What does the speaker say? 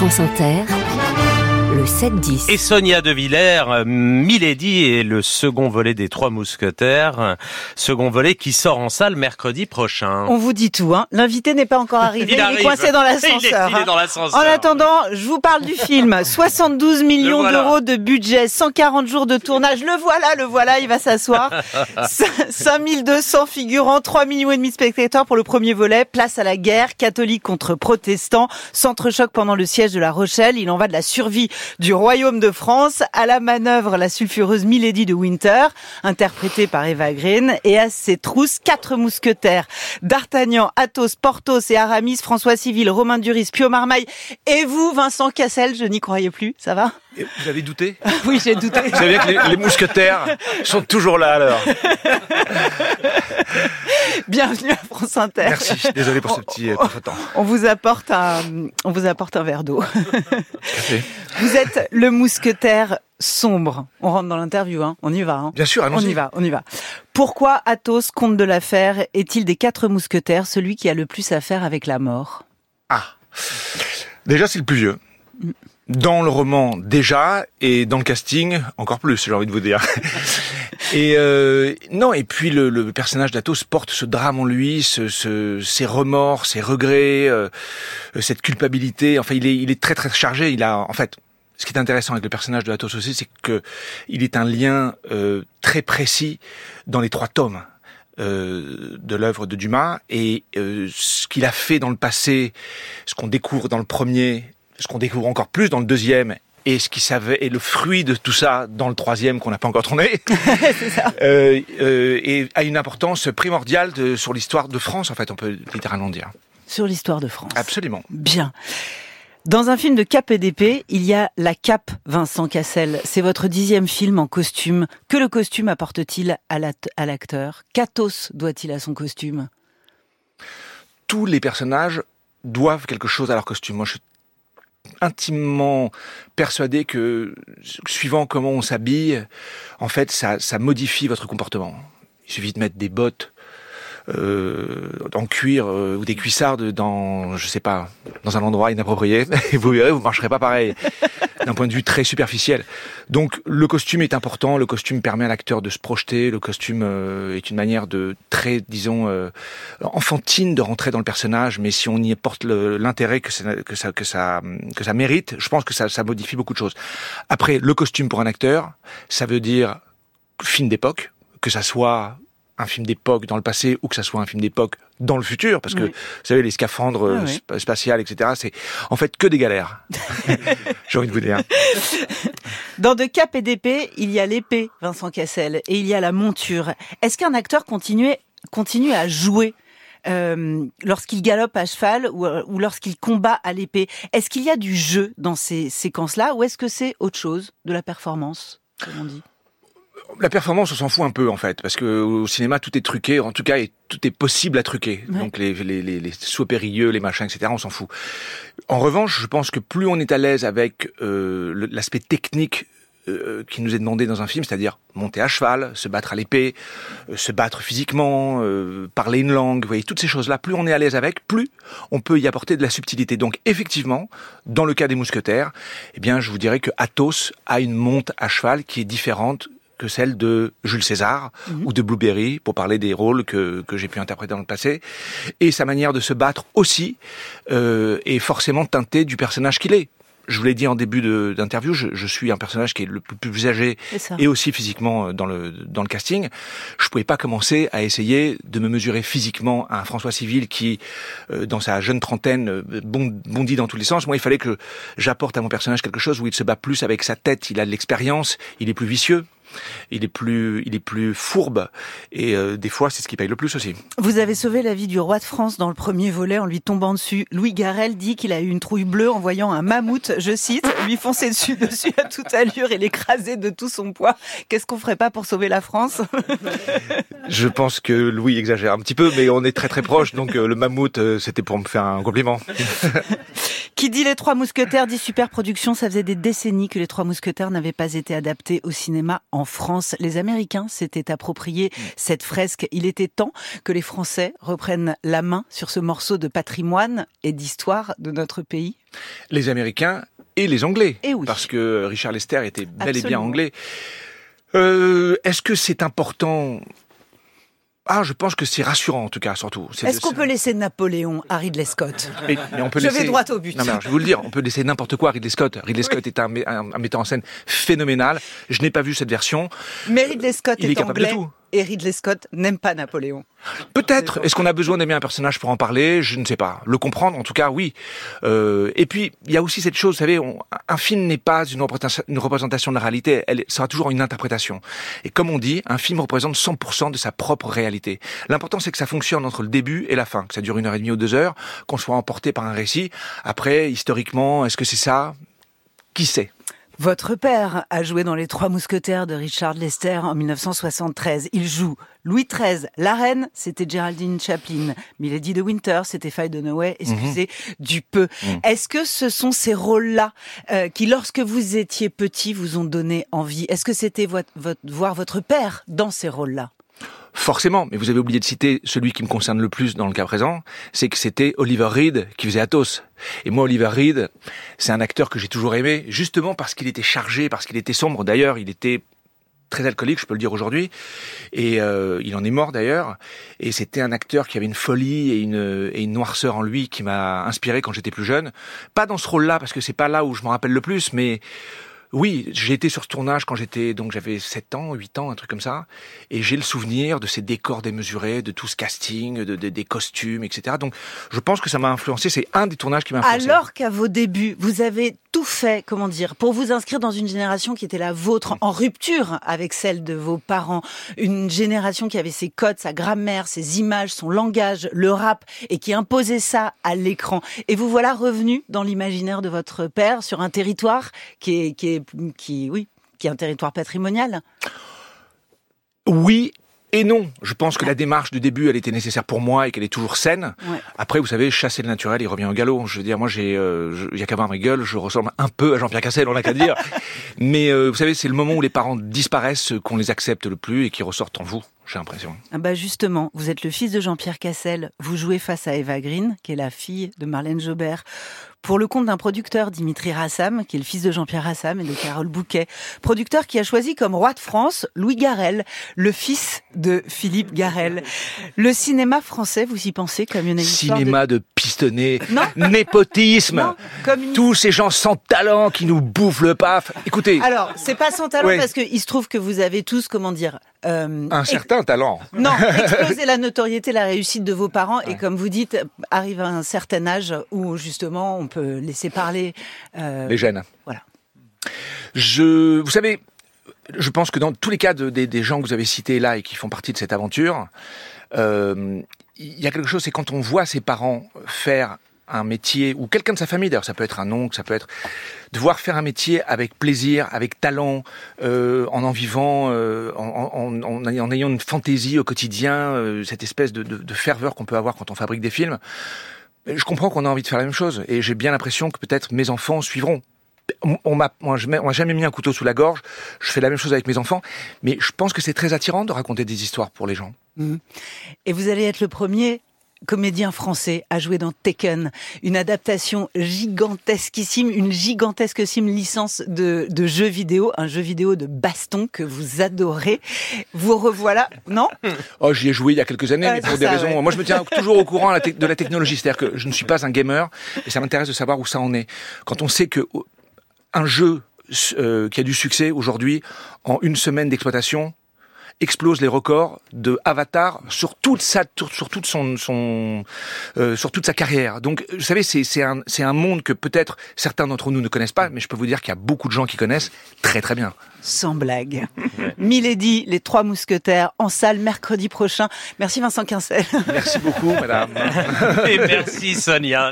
France Inter, le 7-10. Et Sonia De Villers, euh, Milady et le second volet des Trois Mousquetaires, euh, second volet qui sort en salle mercredi prochain. On vous dit tout, hein. L'invité n'est pas encore arrivé, il, arrive. est coincé dans Il est- l'ascenseur. il est hein. dans l'ascenseur. En attendant, je vous parle du film. 72 millions voilà. d'euros de budget, 140 jours de tournage. Le voilà, le voilà, il va s'asseoir. 5200 figurants, 3 millions et demi de spectateurs pour le premier volet. Place à la guerre, catholique contre protestants. Centre-choc pendant le siège de La Rochelle. Il en va de la survie du royaume de France. À la manœuvre, la sulfureuse Milady de Winter, interprétée par Eva Green. Et à ses trousses, quatre mousquetaires. D'Artagnan, Athos, Porthos et Aramis, François Civil, Romain Duris, Pio Marmaille. Et vous, Vincent Cassel, je n'y croyais plus. Ça va? Et Vous avez douté? Oui, j'ai douté. Vous savez que les, les mousquetaires sont toujours là alors. Bienvenue à France Inter. Merci, désolé pour ce petit euh, contretemps. On vous apporte un, on vous apporte un verre d'eau. Café. Vous êtes le mousquetaire sombre. On rentre dans l'interview, hein. On y va, hein. Bien sûr, On allons-y. y va, on y va. Pourquoi Athos, comte de l'affaire, est-il des quatre mousquetaires celui qui a le plus à faire avec la mort? Ah, déjà c'est le plus vieux. Dans le roman déjà et dans le casting encore plus, j'ai envie de vous dire. Et euh, non, et puis le, le personnage d'Athos porte ce drame en lui, ce, ce- ses remords, ses regrets, euh, cette culpabilité. Enfin, il est, il est très très chargé. Il a, en fait, ce qui est intéressant avec le personnage de Athos aussi, c'est que il est un lien euh, très précis dans les trois tomes euh, de l'œuvre de Dumas et euh, ce qu'il a fait dans le passé, ce qu'on découvre dans le premier, ce qu'on découvre encore plus dans le deuxième. Et ce qui savait, et le fruit de tout ça dans le troisième qu'on n'a pas encore tourné, euh, euh, et a une importance primordiale de- sur l'histoire de France, en fait, on peut littéralement dire. Sur l'histoire de France. Absolument. Bien. Dans un film de Cap et d'épée, il y a La Cape, Vincent Cassel. C'est votre dixième film en costume. Que le costume apporte-t-il à l'act- à l'acteur? Qu'Athos doit-il à son costume? Tous les personnages doivent quelque chose à leur costume. Moi, je suis intimement persuadé que suivant comment on s'habille, en fait, ça, ça modifie votre comportement. Il suffit de mettre des bottes euh, en cuir euh, ou des cuissardes dans, je sais pas, dans un endroit inapproprié, et vous verrez, vous marcherez pas pareil, d'un point de vue très superficiel. Donc, le costume est important. Le costume permet à l'acteur de se projeter. Le costume euh, est une manière de très, disons, euh, enfantine de rentrer dans le personnage, mais si on y apporte le- l'intérêt que ça, que ça que ça que ça mérite, je pense que ça, ça modifie beaucoup de choses. Après, le costume pour un acteur, ça veut dire film d'époque, que ça soit un film d'époque dans le passé ou que ça soit un film d'époque dans le futur, parce que Oui. vous savez les scaphandres Ah euh, oui. spatiales, etc. C'est en fait que des galères. J'ai envie de vous dire. Dans De Cap et d'épée, il y a l'épée, Vincent Cassel, et il y a la monture. Est-ce qu'un acteur continue, continue à jouer euh, lorsqu'il galope à cheval ou, ou lorsqu'il combat à l'épée? Est-ce qu'il y a du jeu dans ces séquences-là ou est-ce que c'est autre chose, de la performance, comme on dit? La performance, on s'en fout un peu en fait, parce que au cinéma tout est truqué, en tout cas, et tout est possible à truquer. Ouais. Donc les, les, les, les sauts périlleux, les machins, etc. On s'en fout. En revanche, je pense que plus on est à l'aise avec euh, l'aspect technique euh, qui nous est demandé dans un film, c'est-à-dire monter à cheval, se battre à l'épée, euh, se battre physiquement, euh, parler une langue, vous voyez, toutes ces choses-là, plus on est à l'aise avec, plus on peut y apporter de la subtilité. Donc effectivement, dans le cas des mousquetaires, eh bien, je vous dirais que Athos a une monte à cheval qui est différente que celle de Jules César ou de Blueberry, pour parler des rôles que, que j'ai pu interpréter dans le passé. Et sa manière de se battre aussi euh, est forcément teintée du personnage qu'il est. Je vous l'ai dit en début d'interview, je, je suis un personnage qui est le plus, plus âgé et aussi physiquement euh, dans le dans le casting. Je pouvais pas commencer à essayer de me mesurer physiquement à un François Civil qui, euh, dans sa jeune trentaine, euh, bond- bondit dans tous les sens. Moi, il fallait que j'apporte à mon personnage quelque chose où il se bat plus avec sa tête. Il a de l'expérience, il est plus vicieux. Il est plus, il est plus fourbe et euh, des fois c'est ce qui paye le plus aussi. Vous avez sauvé la vie du roi de France dans le premier volet en lui tombant dessus. Louis Garrel dit qu'il a eu une trouille bleue en voyant un mammouth, je cite, lui foncer dessus, dessus à toute allure et l'écraser de tout son poids. Qu'est-ce qu'on ferait pas pour sauver la France? Je pense que Louis exagère un petit peu, mais on est très très proche, donc euh, le mammouth euh, c'était pour me faire un compliment. Qui dit les Trois Mousquetaires dit super production. Ça faisait des décennies que les Trois Mousquetaires n'avaient pas été adaptés au cinéma en France. Les Américains s'étaient approprié cette fresque. Il était temps que les Français reprennent la main sur ce morceau de patrimoine et d'histoire de notre pays. Les Américains et les Anglais. Et oui. Parce que Richard Lester était bel et bien anglais. Euh, Est-ce que c'est important Ah, je pense que c'est rassurant en tout cas, surtout. Est-ce qu'on peut laisser Napoléon à Ridley Scott? Mais, mais on peut Je laisser... vais droit au but. Non, mais alors, je vais vous le dire, on peut laisser n'importe quoi à Ridley Scott. Ridley Scott est un, mé- un- un metteur en scène phénoménal. Je n'ai pas vu cette version. Mais Ridley Scott Il est, est capable de anglais tout. Et Ridley Scott n'aime pas Napoléon. Peut-être. Est-ce qu'on a besoin d'aimer un personnage pour en parler? Je ne sais pas. Le comprendre, en tout cas, oui. Euh, et puis, il y a aussi cette chose, vous savez, on- un film n'est pas une représentation, une représentation de la réalité. Elle sera toujours une interprétation. Et comme on dit, un film représente 100% de sa propre réalité. L'important, c'est que ça fonctionne entre le début et la fin, que ça dure une heure et demie ou deux heures, qu'on soit emporté par un récit. Après, historiquement, est-ce que c'est ça? Qui sait? Votre père a joué dans Les Trois Mousquetaires de Richard Lester en 1973. Il joue Louis XIII, la reine, c'était Geraldine Chaplin. Milady de Winter, c'était Faye Dunaway, excusez du peu. Est-ce que ce sont ces rôles-là euh, qui, lorsque vous étiez petit, vous ont donné envie? Est-ce que c'était votre, votre- voir votre père dans ces rôles-là? Forcément, mais vous avez oublié de citer celui qui me concerne le plus dans le cas présent, c'est que c'était Oliver Reed qui faisait Athos. Et moi, Oliver Reed, c'est un acteur que j'ai toujours aimé, justement parce qu'il était chargé, parce qu'il était sombre. D'ailleurs, il était très alcoolique, je peux le dire aujourd'hui, et euh, il en est mort d'ailleurs. Et c'était un acteur qui avait une folie et une, et une noirceur en lui qui m'a inspiré quand j'étais plus jeune. Pas dans ce rôle-là, parce que c'est pas là où je m'en rappelle le plus, mais oui, j'ai été sur ce tournage quand j'étais donc j'avais 7 ans, 8 ans, un truc comme ça, et j'ai le souvenir de ces décors démesurés, de tout ce casting, de, de- des costumes, etc. Donc je pense que ça m'a influencé. C'est un des tournages qui m'a influencé. Alors qu'à vos débuts, vous avez tout fait, comment dire, pour vous inscrire dans une génération qui était la vôtre, en rupture avec celle de vos parents, une génération qui avait ses codes, sa grammaire, ses images, son langage, le rap, et qui imposait ça à l'écran. Et vous voilà revenu dans l'imaginaire de votre père sur un territoire qui est, qui est, qui, oui, qui est un territoire patrimonial. Oui et non. Je pense que la démarche du début, elle était nécessaire pour moi et qu'elle est toujours saine. Ouais. Après, vous savez, chasser le naturel, il revient au galop. Je veux dire, moi, j'ai, euh, il y a qu'à voir mes gueules, je ressemble un peu à Jean-Pierre Cassel, on n'a qu'à dire. Mais euh, vous savez, c'est le moment où les parents disparaissent qu'on les accepte le plus et qui ressortent en vous. J'ai l'impression. Ah bah justement, vous êtes le fils de Jean-Pierre Cassel. Vous jouez face à Eva Green, qui est la fille de Marlène Jobert, pour le compte d'un producteur, Dimitri Rassam, qui est le fils de Jean-Pierre Rassam et de Carole Bouquet. Producteur qui a choisi comme roi de France Louis Garrel, le fils de Philippe Garrel. Le cinéma français, vous y pensez comme une histoire de- Cinéma de, pistonné, Non. népotisme, Non, tous ces gens sans talent qui nous bouffent le paf. Écoutez, Alors, c'est pas sans talent Ouais. parce qu'il se trouve que vous avez tous, comment dire, euh, un certain talent. Non, exploser la notoriété, la réussite de vos parents, et comme vous dites, arrive à un certain âge où justement on peut laisser parler. euh, Les gènes. Voilà. Je, vous savez, je pense que dans tous les cas de- des, des gens que vous avez cités là et qui font partie de cette aventure, euh, il y a quelque chose, c'est quand on voit ses parents faire un métier, ou quelqu'un de sa famille, d'ailleurs, ça peut être un oncle, ça peut être, de voir faire un métier avec plaisir, avec talent, euh, en en vivant, euh, en, en- en- en ayant une fantaisie au quotidien, euh, cette espèce de, de- de ferveur qu'on peut avoir quand on fabrique des films. Je comprends qu'on a envie de faire la même chose, et j'ai bien l'impression que peut-être mes enfants suivront on m'a moi, je mets- on m'a jamais mis un couteau sous la gorge. Je fais la même chose avec mes enfants, mais je pense que c'est très attirant de raconter des histoires pour les gens. Et vous allez être le premier comédien français à jouer dans Taken, une adaptation gigantesquissime, une gigantesquissime licence de, de jeux vidéo, un jeu vidéo de baston que vous adorez. Vous revoilà, non? Oh, j'y ai joué il y a quelques années, mais pour des ça, raisons. ouais. Moi, je me tiens toujours au courant de la technologie, c'est-à-dire que je ne suis pas un gamer et ça m'intéresse de savoir où ça en est. Quand on sait que un jeu euh, qui a du succès aujourd'hui en une semaine d'exploitation explose les records de Avatar sur toute sa sur, sur toute son, son euh, sur toute sa carrière. Donc vous savez c'est c'est un c'est un monde que peut-être certains d'entre nous ne connaissent pas mais je peux vous dire qu'il y a beaucoup de gens qui connaissent très très bien. Sans blague. Milady, les trois mousquetaires, en salle mercredi prochain. Merci Vincent Quincel. Merci beaucoup madame. Et merci Sonia.